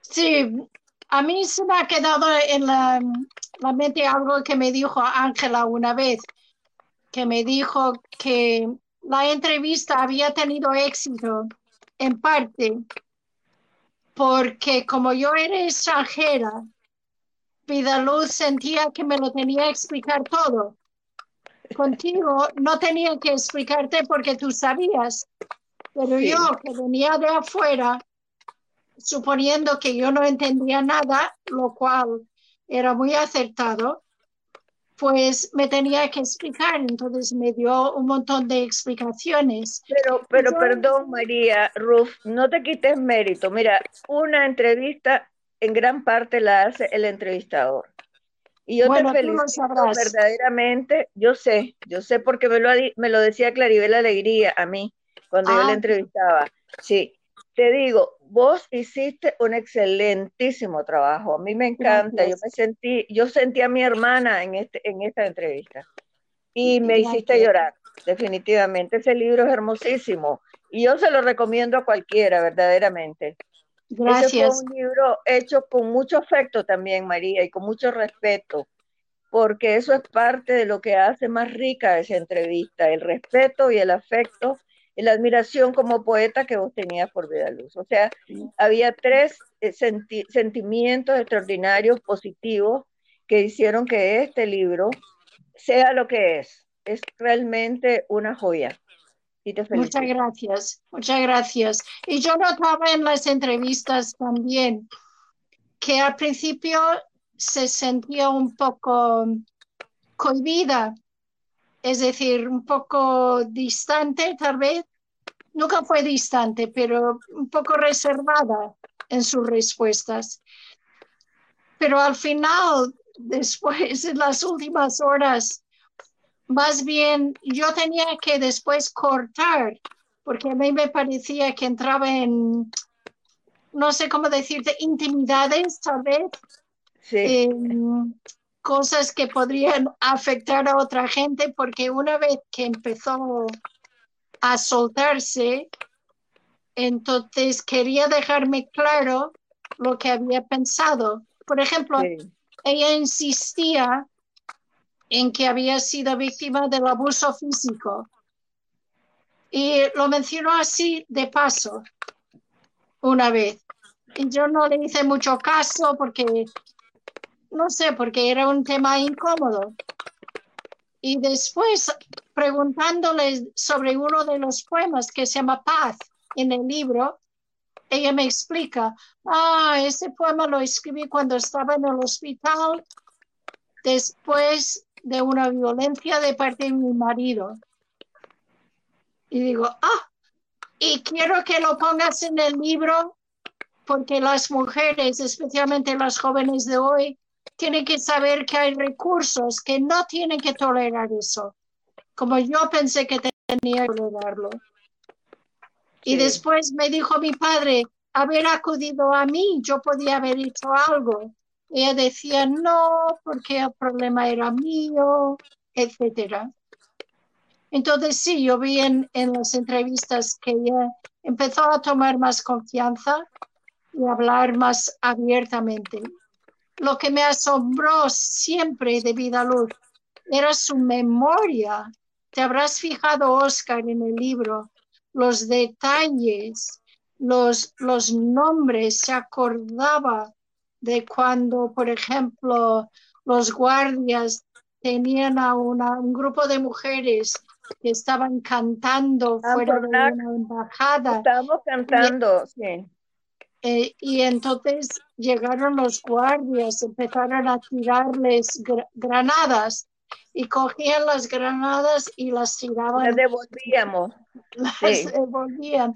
Sí, a mí se me ha quedado en la, mente algo que me dijo Ángela una vez, que me dijo que la entrevista había tenido éxito en parte porque como yo era extranjera, Vidaluz sentía que me lo tenía que explicar todo. Contigo no tenía que explicarte porque tú sabías, pero yo que venía de afuera, suponiendo que yo no entendía nada, lo cual era muy acertado, pues me tenía que explicar, entonces me dio un montón de explicaciones. Pero, pero perdón, María, Ruf, no te quites mérito. Mira, una entrevista en gran parte la hace el entrevistador. Y yo te felicito verdaderamente, yo sé, yo sé porque me lo, me lo decía Claribel Alegría a mí cuando yo ah. entrevistaba. Sí, te digo, vos hiciste un excelentísimo trabajo. A mí me encanta. Yo me sentí, yo sentí a mi hermana en este, en esta entrevista y me hiciste llorar. Definitivamente, ese libro es hermosísimo y yo se lo recomiendo a cualquiera, verdaderamente. Gracias. es un libro hecho con mucho afecto también, María, y con mucho respeto, porque eso es parte de lo que hace más rica esa entrevista, el respeto y el afecto la admiración como poeta que vos tenías por Vida Luz. O sea, había tres eh, sentimientos extraordinarios, positivos, que hicieron que este libro sea lo que es. Es realmente una joya. Muchas gracias, muchas gracias. Y yo notaba en las entrevistas también que al principio se sentía un poco cohibida, es decir, un poco distante tal vez. Nunca fue distante, pero un poco reservada en sus respuestas. Pero al final, después, en las últimas horas, más bien yo tenía que después cortar, porque a mí me parecía que entraba en, no sé cómo decirte, intimidades tal vez, sí. cosas que podrían afectar a otra gente, porque una vez que empezó a soltarse, entonces quería dejarme claro lo que había pensado. Por ejemplo, ella insistía en que había sido víctima del abuso físico. Y lo mencionó así de paso, una vez. Y yo no le hice mucho caso porque, no sé, porque era un tema incómodo. Y después, preguntándole sobre uno de los poemas que se llama Paz en el libro, ella me explica, ah, ese poema lo escribí cuando estaba en el hospital después de una violencia de parte de mi marido. Y digo, ah, y quiero que lo pongas en el libro porque las mujeres, especialmente las jóvenes de hoy, tienen que saber que hay recursos, que no tienen que tolerar eso, como yo pensé que tenía que tolerarlo. Y después me dijo mi padre, haber acudido a mí, yo podía haber hecho algo. Ella decía no, porque el problema era mío, etcétera. Entonces sí, yo vi en, en las entrevistas que ella empezó a tomar más confianza y hablar más abiertamente. Lo que me asombró siempre de Vida Luz era su memoria. Te habrás fijado, Oscar, en el libro, los detalles, los, los nombres, se acordaba de cuando, por ejemplo, los guardias tenían a un grupo de mujeres que estaban cantando fuera de una embajada. Estábamos cantando, sí. Eh, y entonces llegaron los guardias, empezaron a tirarles granadas y cogían las granadas y las tiraban. Las devolvíamos. Las devolvían.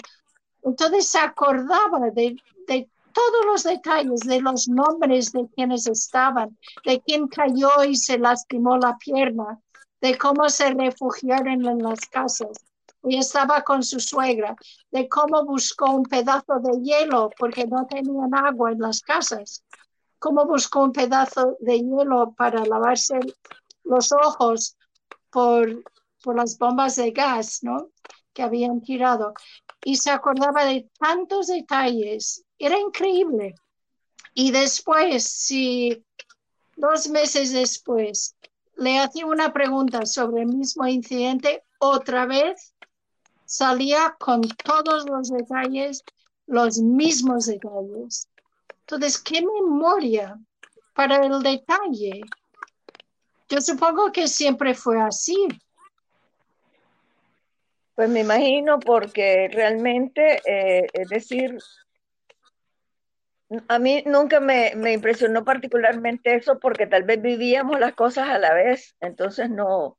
Entonces se acordaba de, de todos los detalles de los nombres de quienes estaban, de quién cayó y se lastimó la pierna, de cómo se refugiaron en las casas y estaba con su suegra, de cómo buscó un pedazo de hielo porque no tenían agua en las casas, cómo buscó un pedazo de hielo para lavarse los ojos por, por las bombas de gas, ¿no? que habían tirado. Y se acordaba de tantos detalles era increíble. Y después, si dos meses después le hacía una pregunta sobre el mismo incidente, otra vez salía con todos los detalles, los mismos detalles. Entonces, ¿qué memoria para el detalle? Yo supongo que siempre fue así. Pues me imagino porque realmente, eh, es decir, a mí nunca me, impresionó particularmente eso porque tal vez vivíamos las cosas a la vez, entonces no,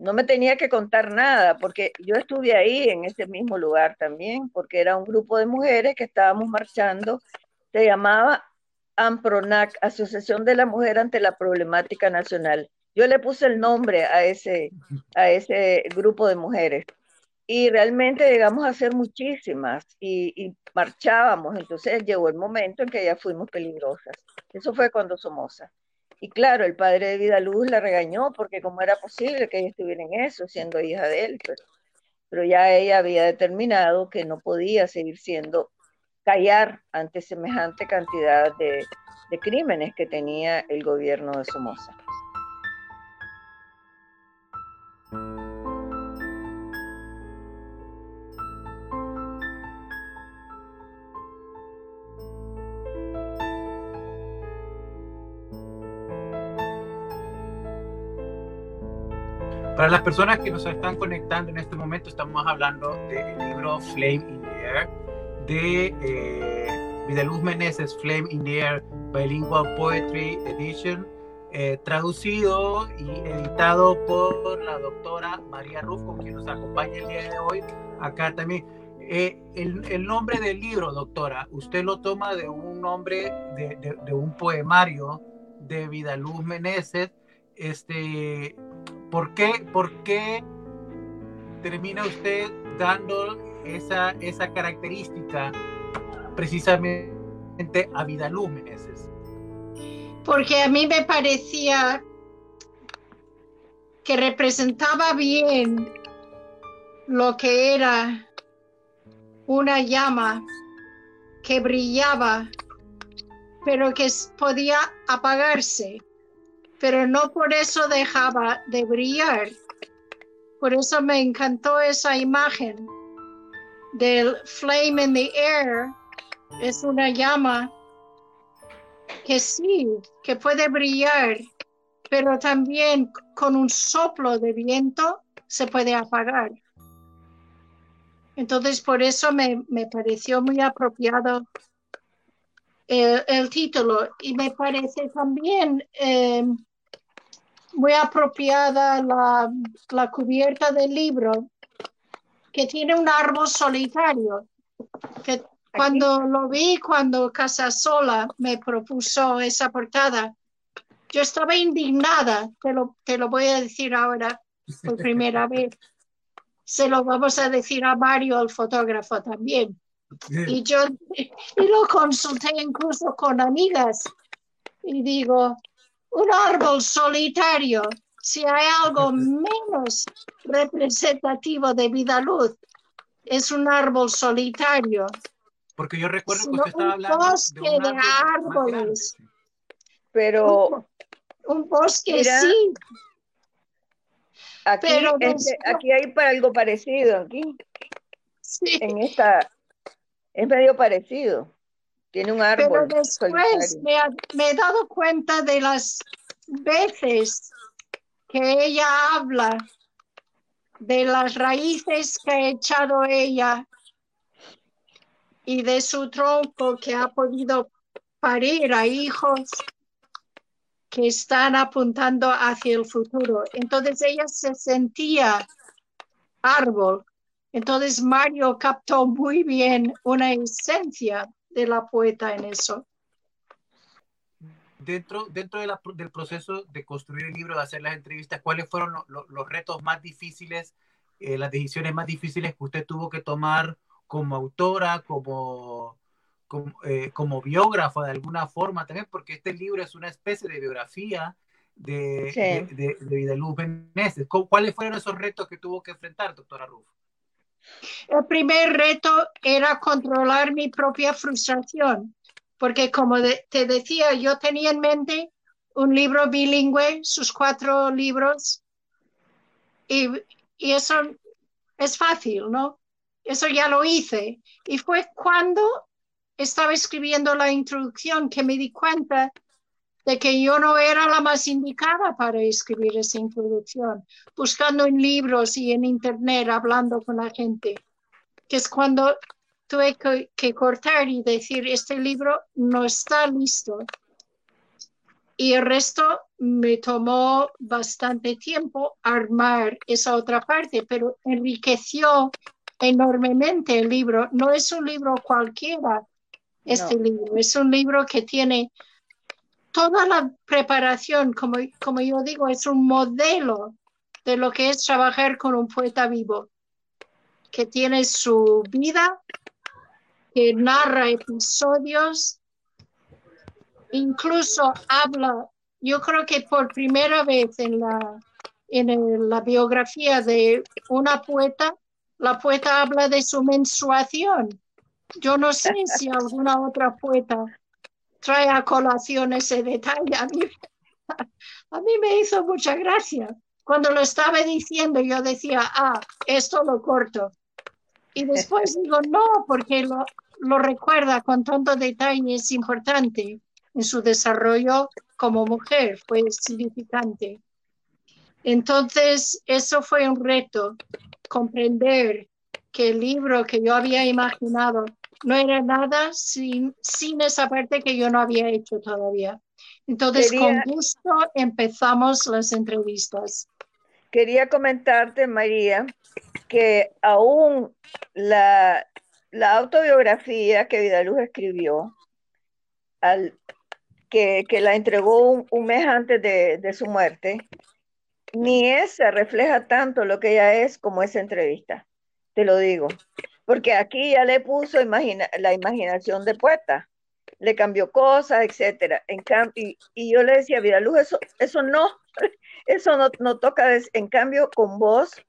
no me tenía que contar nada, porque yo estuve ahí en ese mismo lugar también, porque era un grupo de mujeres que estábamos marchando, se llamaba AMPRONAC, Asociación de la Mujer ante la Problemática Nacional. Yo le puse el nombre a ese, a ese grupo de mujeres. y realmente llegamos a hacer muchísimas y, marchábamos, entonces llegó el momento en que ya fuimos peligrosas. Eso fue cuando Somoza. Y claro, el padre de Vida Luz la regañó porque cómo era posible que ella estuviera en eso, siendo hija de él, pero, pero ya ella había determinado que no podía seguir siendo, callar ante semejante cantidad de, de crímenes que tenía el gobierno de Somoza. Para las personas que nos están conectando en este momento, estamos hablando del libro Flame in the Air de eh, Vidaluz Meneses, Flame in the Air Bilingual Poetry Edition, eh, traducido y editado por la doctora María Ruf, con quien nos acompaña el día de hoy. Acá también. Eh, el, el, nombre del libro, doctora, usted lo toma de un nombre de, de, de un poemario de Vidaluz Meneses. Este, ¿Por qué, por qué termina usted dando esa, esa característica precisamente a Vidaluz Meneses? Porque a mí me parecía que representaba bien lo que era una llama que brillaba, pero que podía apagarse pero no por eso dejaba de brillar. Por eso me encantó esa imagen del flame in the air. Es una llama que sí, que puede brillar, pero también con un soplo de viento se puede apagar. Entonces, por eso me, pareció muy apropiado el, título y me parece también eh, muy apropiada la, la cubierta del libro, que tiene un árbol solitario, que cuando lo vi, cuando Casasola me propuso esa portada, yo estaba indignada, te lo, te lo voy a decir ahora por primera vez. Se lo vamos a decir a Mario, el fotógrafo también. Y yo y lo consulté incluso con amigas y digo, un árbol solitario, si hay algo menos representativo de vida luz, es un árbol solitario. Porque yo recuerdo que usted estaba hablando bosque de, un árboles. Pero un, bosque sí. Aquí, Pero este, aquí hay para algo parecido aquí. Sí. En esta es medio parecido. Tiene un árbol. Pero después me, he dado cuenta de las veces que ella habla de las raíces que ha echado ella y de su tronco que ha podido parir a hijos que están apuntando hacia el futuro. Entonces ella se sentía árbol. Entonces Mario captó muy bien una esencia de la poeta en eso. Dentro, dentro del proceso de construir el libro, de hacer las entrevistas, ¿cuáles fueron los retos más difíciles, eh, las decisiones más difíciles que usted tuvo que tomar como autora, como, como, eh, como biógrafa de alguna forma también? Porque este libro es una especie de biografía de, de, de, Vidaluz Meneses. ¿Cuáles fueron esos retos que tuvo que enfrentar, doctora Ruf? El primer reto era controlar mi propia frustración, porque como te decía, yo tenía en mente un libro bilingüe, sus cuatro libros, y, eso es fácil, ¿no? Eso ya lo hice. Y fue cuando estaba escribiendo la introducción que me di cuenta de que yo no era la más indicada para escribir esa introducción, buscando en libros y en internet, hablando con la gente, que es cuando tuve que, cortar y decir, este libro no está listo. Y el resto me tomó bastante tiempo armar esa otra parte, pero enriqueció enormemente el libro. No es un libro cualquiera, este libro, es un libro que tiene toda la preparación, como, como yo digo, es un modelo de lo que es trabajar con un poeta vivo. que tiene su vida, que narra episodios, incluso habla, yo creo que por primera vez en la, en la biografía de una poeta, la poeta habla de su menstruación. Yo no sé si alguna otra poeta trae a colación ese detalle. A mí, a mí me hizo mucha gracia. Cuando lo estaba diciendo, yo decía, ah, esto lo corto. Y después digo, no, porque lo, lo recuerda con tanto detalle, es importante en su desarrollo como mujer, fue significante. Entonces, eso fue un reto, comprender que el libro que yo había imaginado no era nada sin, sin esa parte que yo no había hecho todavía. Entonces, con gusto empezamos las entrevistas. Quería comentarte, María, que aún la, la autobiografía que Vidaluz escribió, al, que, que la entregó un, mes antes de, de, su muerte, ni esa refleja tanto lo que ella es como esa entrevista, te lo digo. Porque aquí ya le puso imagina, la imaginación de poeta, le cambió cosas, etcétera. En y, y, yo le decía, Vidaluz, eso, eso no, eso no, no toca. En cambio, con vos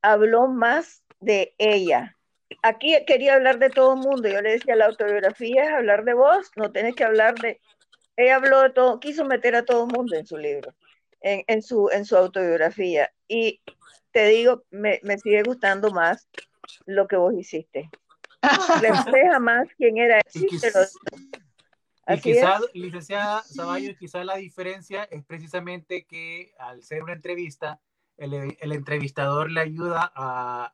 habló más de ella, aquí quería hablar de todo el mundo. Yo le decía, la autobiografía es hablar de vos, no tenés que hablar de... Ella habló de todo, quiso meter a todo el mundo en su libro, en, su, en su autobiografía. Y te digo, me, sigue gustando más lo que vos hiciste. Refleja más quién era. Y, y quizás, licenciada Zaballos, quizás la diferencia es precisamente que al ser una entrevista, el, el entrevistador le ayuda a,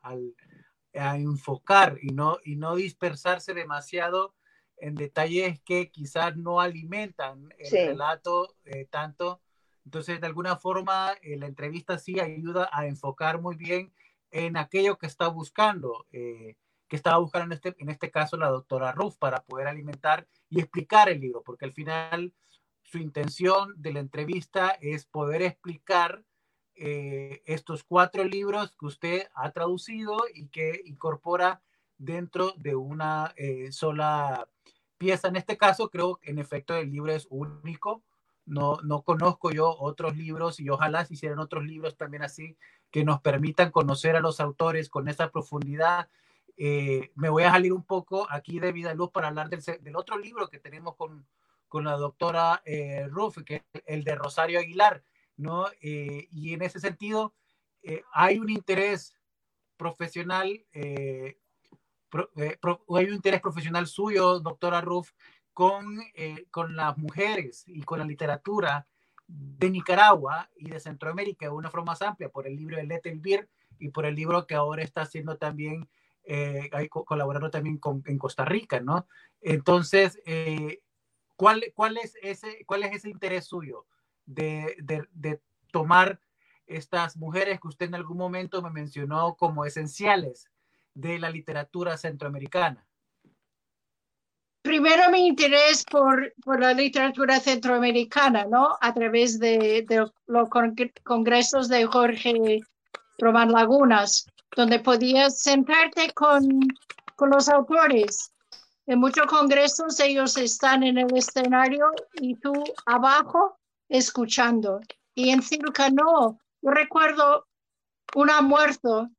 enfocar y no, y no dispersarse demasiado en detalles que quizás no alimentan el relato eh, tanto. Entonces, de alguna forma, eh, la entrevista sí ayuda a enfocar muy bien en aquello que está buscando, eh, que estaba buscando en este, en este caso la doctora Ruff para poder alimentar y explicar el libro, porque al final su intención de la entrevista es poder explicar eh, estos cuatro libros que usted ha traducido y que incorpora dentro de una eh, sola pieza. En este caso, creo en efecto el libro es único. No, no conozco yo otros libros y ojalá se hicieran otros libros también así que nos permitan conocer a los autores con esa profundidad. Eh, me voy a salir un poco aquí de Vida Luz para hablar del, otro libro que tenemos con, con la doctora eh, que es el de Rosario Aguilar. ¿no? Eh, y en ese sentido, eh, hay un interés profesional, hay un interés profesional suyo, doctora Ruff, con, con las mujeres y con la literatura de Nicaragua y de Centroamérica de una forma más amplia, por el libro de Lettel Beer y por el libro que ahora está haciendo también, colaborando también en Costa Rica, ¿no? Entonces, ¿cuál, cuál, es ese, ¿cuál es ese interés suyo? de, tomar estas mujeres que usted en algún momento me mencionó como esenciales de la literatura centroamericana? Primero mi interés por, por la literatura centroamericana, ¿no? A través de, los congresos de Jorge Román Lagunas, donde podías sentarte con, con los autores. En muchos congresos ellos están en el escenario y tú abajo escuchando. Y en Circa no. Yo recuerdo una muerto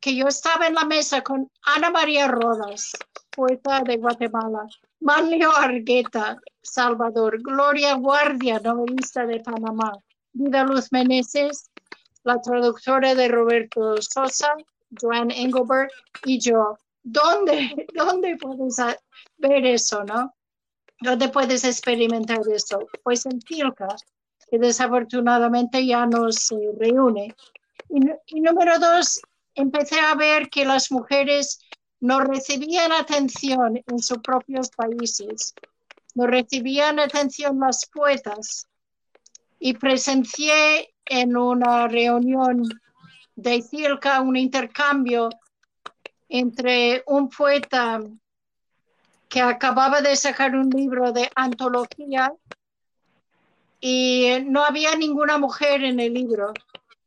que yo estaba en la mesa con Ana María Rodas, poeta de Guatemala, Manlio Argueta, Salvador, Gloria Guardia, novelista de Panamá, Vida Luz Meneses, la traductora de Roberto Sosa, Joan Engelberg y yo. ¿Dónde, ¿Dónde puedes ver eso, no? ¿Dónde puedes experimentar esto? Pues en Tilca, que desafortunadamente ya no se reúne. Y, número dos, empecé a ver que las mujeres no recibían atención en sus propios países, no recibían atención las poetas. Y presencié en una reunión de Tilca un intercambio entre un poeta que acababa de sacar un libro de antología y no había ninguna mujer en el libro.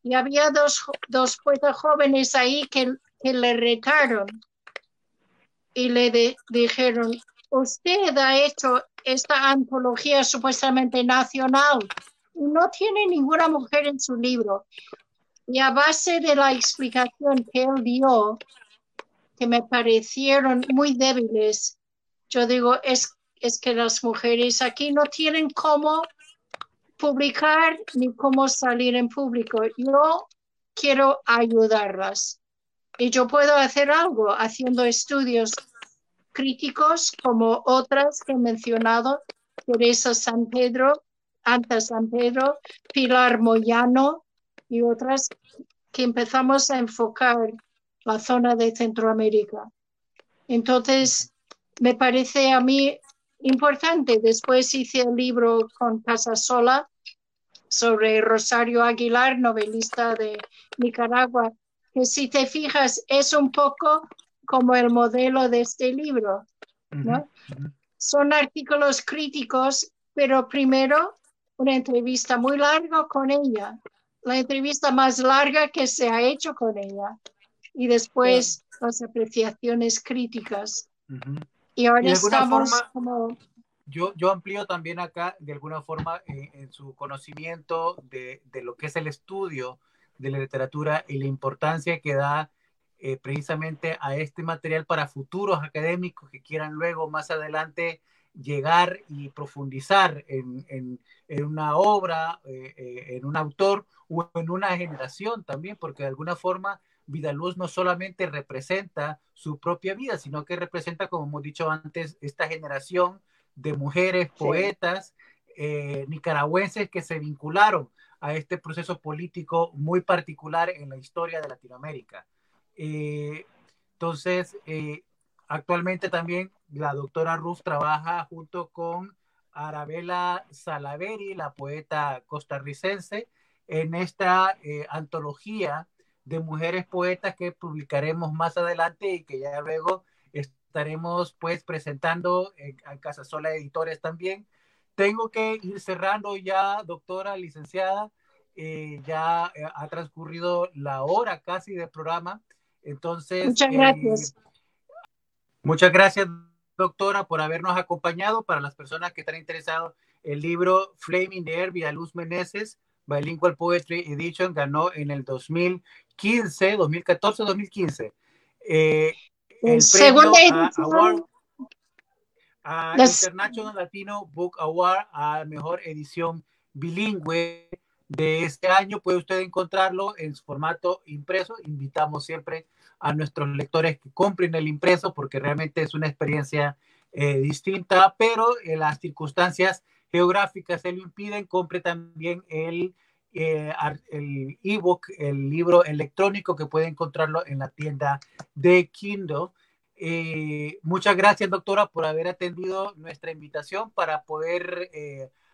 Y había dos, dos poetas jóvenes ahí que que le retaron y le dijeron, usted ha hecho esta antología supuestamente nacional y no tiene ninguna mujer en su libro. Y a base de la explicación que él dio, que me parecieron muy débiles, yo digo, es, es que las mujeres aquí no tienen cómo publicar ni cómo salir en público. Yo quiero ayudarlas. Y yo puedo hacer algo haciendo estudios críticos como otras que he mencionado, Teresa San Pedro, Anta San Pedro, Pilar Moyano y otras que empezamos a enfocar la zona de Centroamérica. Entonces, me parece a mí importante. Después hice el libro con Casasola sobre Rosario Aguilar, novelista de Nicaragua, que si te fijas es un poco como el modelo de este libro. ¿no? Son artículos críticos, pero primero una entrevista muy larga con ella, la entrevista más larga que se ha hecho con ella, y después las apreciaciones críticas. Y ahora estamos como... Yo, yo amplío también acá, de alguna forma, en, su conocimiento de, de, lo que es el estudio de la literatura y la importancia que da eh, precisamente a este material para futuros académicos que quieran luego más adelante llegar y profundizar en, en, en una obra, eh, eh, en un autor o en una generación también, porque de alguna forma Vidaluz no solamente representa su propia vida, sino que representa, como hemos dicho antes, esta generación de mujeres poetas nicaragüenses que se vincularon a este proceso político muy particular en la historia de Latinoamérica. Eh, entonces, eh, actualmente también la doctora Ruth trabaja junto con Arabella Salaveri, la poeta costarricense, en esta eh, antología de mujeres poetas que publicaremos más adelante y que ya luego estaremos pues presentando en, en Casasola Editores también. Tengo que ir cerrando ya, doctora, licenciada. ya ha transcurrido la hora casi del programa. Entonces, muchas eh, gracias. muchas gracias, doctora, por habernos acompañado. Para las personas que están interesadas, el libro Flaming the Air, Luz Meneses, Bilingual Poetry Edition, ganó en el 2015, 2014, 2015. Eh, el Segunda edición. A, International Latino Book Award a mejor edición bilingüe de este año. Puede usted encontrarlo en su formato impreso. Invitamos siempre a nuestros lectores que compren el impreso porque realmente es una experiencia eh, distinta, pero en las circunstancias geográficas se lo impiden. Compre también el eh, el ebook, el libro electrónico que puede encontrarlo en la tienda de Kindle. Eh, muchas gracias, doctora, por haber atendido nuestra invitación para poder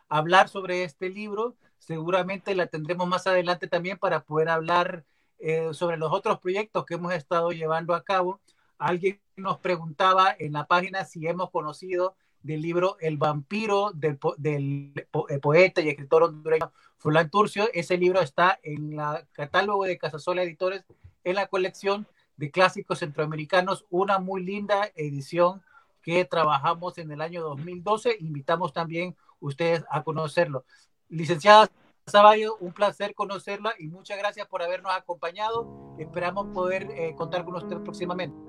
hablar sobre este libro. Seguramente la tendremos más adelante también para poder hablar eh, sobre los otros proyectos que hemos estado llevando a cabo. Alguien nos preguntaba en la página si hemos conocido del libro El vampiro del, eh, poeta y escritor hondureño Fulán Turcio. Ese libro está en el catálogo de Casasola Editores en la colección de clásicos centroamericanos, una muy linda edición que trabajamos en el año 2012. Invitamos también ustedes a conocerlo. Licenciada Saballo, un placer conocerla y muchas gracias por habernos acompañado. Esperamos poder eh, contar con usted próximamente.